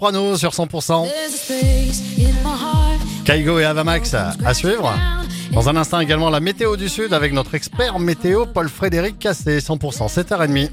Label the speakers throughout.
Speaker 1: Prono sur 100%. Kaigo et Avamax à suivre. Dans un instant également la météo du Sud avec notre expert météo Paul-Frédéric Cassé, 100%, 7h30.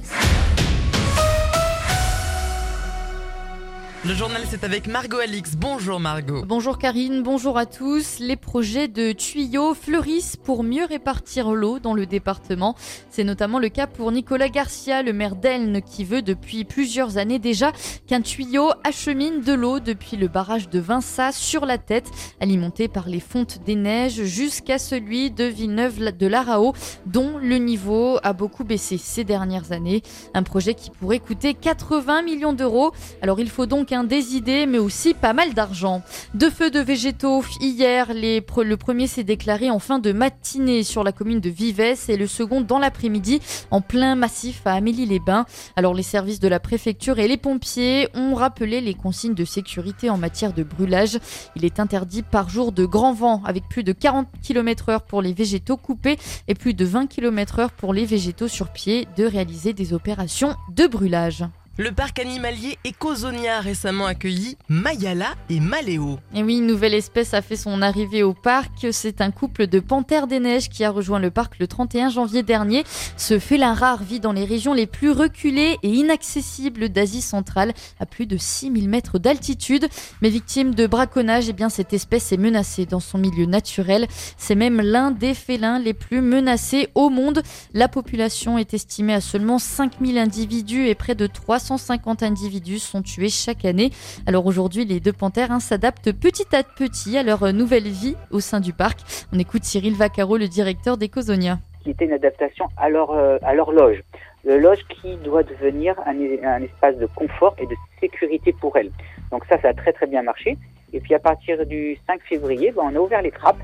Speaker 2: Le journal, c'est avec Margot Alix. Bonjour Margot.
Speaker 3: Bonjour Karine, bonjour à tous. Les projets de tuyaux fleurissent pour mieux répartir l'eau dans le département. C'est notamment le cas pour Nicolas Garcia, le maire d'Elne, qui veut depuis plusieurs années déjà qu'un tuyau achemine de l'eau depuis le barrage de Vinça sur la tête, alimenté par les fontes des neiges, jusqu'à celui de Villeneuve de l'Arao, dont le niveau a beaucoup baissé ces dernières années. Un projet qui pourrait coûter 80 millions d'euros. Alors il faut donc des idées, mais aussi pas mal d'argent. Deux feux de végétaux hier. Le premier s'est déclaré en fin de matinée sur la commune de Vives et le second dans l'après-midi en plein massif à Amélie-les-Bains. Alors les services de la préfecture et les pompiers ont rappelé les consignes de sécurité en matière de brûlage. Il est interdit par jour de grand vent avec plus de 40 km heure pour les végétaux coupés et plus de 20 km heure pour les végétaux sur pied de réaliser des opérations de brûlage.
Speaker 2: Le parc animalier Ecozonia a récemment accueilli Mayala et Maléo.
Speaker 3: Et oui, une nouvelle espèce a fait son arrivée au parc. C'est un couple de panthères des neiges qui a rejoint le parc le 31 janvier dernier. Ce félin rare vit dans les régions les plus reculées et inaccessibles d'Asie centrale, à plus de 6000 mètres d'altitude. Mais victime de braconnage, eh bien, cette espèce est menacée dans son milieu naturel. C'est même l'un des félins les plus menacés au monde. La population est estimée à seulement 5000 individus et près de 300 150 individus sont tués chaque année. Alors aujourd'hui, les deux panthères hein, s'adaptent petit à petit à leur nouvelle vie au sein du parc. On écoute Cyril Vaccaro, le directeur d'Ecosonia.
Speaker 4: Qui était une adaptation à leur, euh, à leur loge. Le loge qui doit devenir un, un, espace de confort et de sécurité pour elles. Donc ça, ça a très très bien marché. Et puis à partir du 5 février, ben, on a ouvert les trappes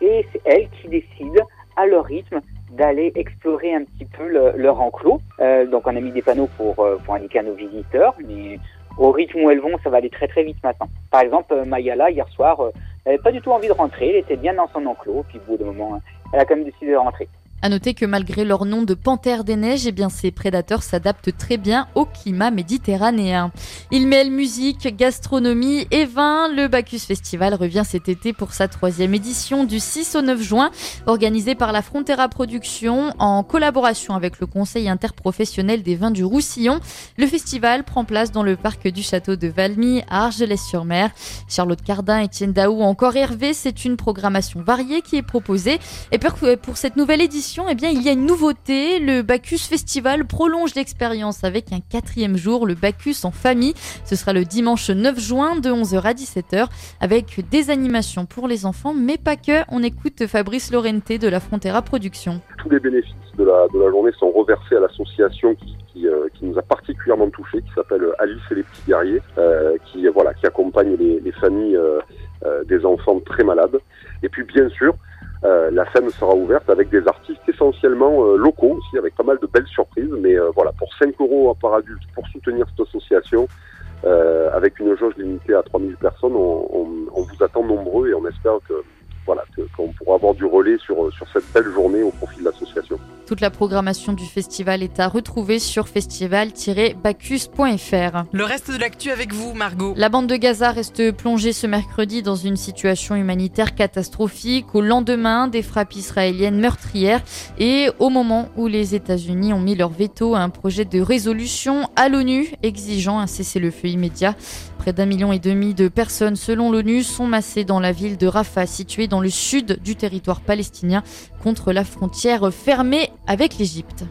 Speaker 4: et c'est elles qui décident à leur rythme d'aller explorer un petit peu leur enclos. Euh, donc on a mis des panneaux pour, euh, pour indiquer à nos visiteurs, mais au rythme où elles vont, ça va aller très très vite maintenant. Par exemple, euh, Mayala, hier soir, elle n'avait pas du tout envie de rentrer, elle était bien dans son enclos, puis au bout d'un moment, elle a quand même décidé de rentrer.
Speaker 3: À noter que malgré leur nom de panthère des neiges, eh bien ces prédateurs s'adaptent très bien au climat méditerranéen. Ils mêlent musique, gastronomie et vin. Le Bacchus Festival revient cet été pour sa troisième édition du 6 au 9 juin, organisée par la Frontera Production en collaboration avec le Conseil interprofessionnel des vins du Roussillon. Le festival prend place dans le parc du château de Valmy à Argelès-sur-Mer. Charlotte Cardin, Étienne Daou, encore Hervé, c'est une programmation variée qui est proposée. Et pour cette nouvelle édition, eh bien, il y a une nouveauté. Le Bacchus Festival prolonge l'expérience avec un quatrième jour, le Bacchus en famille. Ce sera le dimanche 9 juin de 11h à 17h avec des animations pour les enfants, mais pas que. On écoute Fabrice Lorente de la Frontera Production.
Speaker 5: Tous les bénéfices de la, journée sont reversés à l'association euh, qui, nous a particulièrement touchés, qui s'appelle Alice et les petits guerriers, euh, qui, voilà, accompagne les, les familles euh, des enfants très malades. Et puis, bien sûr, la scène sera ouverte avec des artistes essentiellement euh, locaux aussi, avec pas mal de belles surprises. Mais euh, voilà, pour 5 euros par adulte, pour soutenir cette association, avec une jauge limitée à 3000 personnes, on, vous attend nombreux et on espère que voilà qu'on pourra avoir du relais sur, sur cette belle journée.
Speaker 3: Toute la programmation du festival est à retrouver sur festival-bacchus.fr.
Speaker 2: Le reste de l'actu avec vous, Margot.
Speaker 3: La bande de Gaza reste plongée ce mercredi dans une situation humanitaire catastrophique au lendemain des frappes israéliennes meurtrières et au moment où les États-Unis ont mis leur veto à un projet de résolution à l'ONU exigeant un cessez-le-feu immédiat. Près d'un million et demi de personnes, selon l'ONU, sont massées dans la ville de Rafah, située dans le sud du territoire palestinien, contre la frontière fermée avec l'Égypte.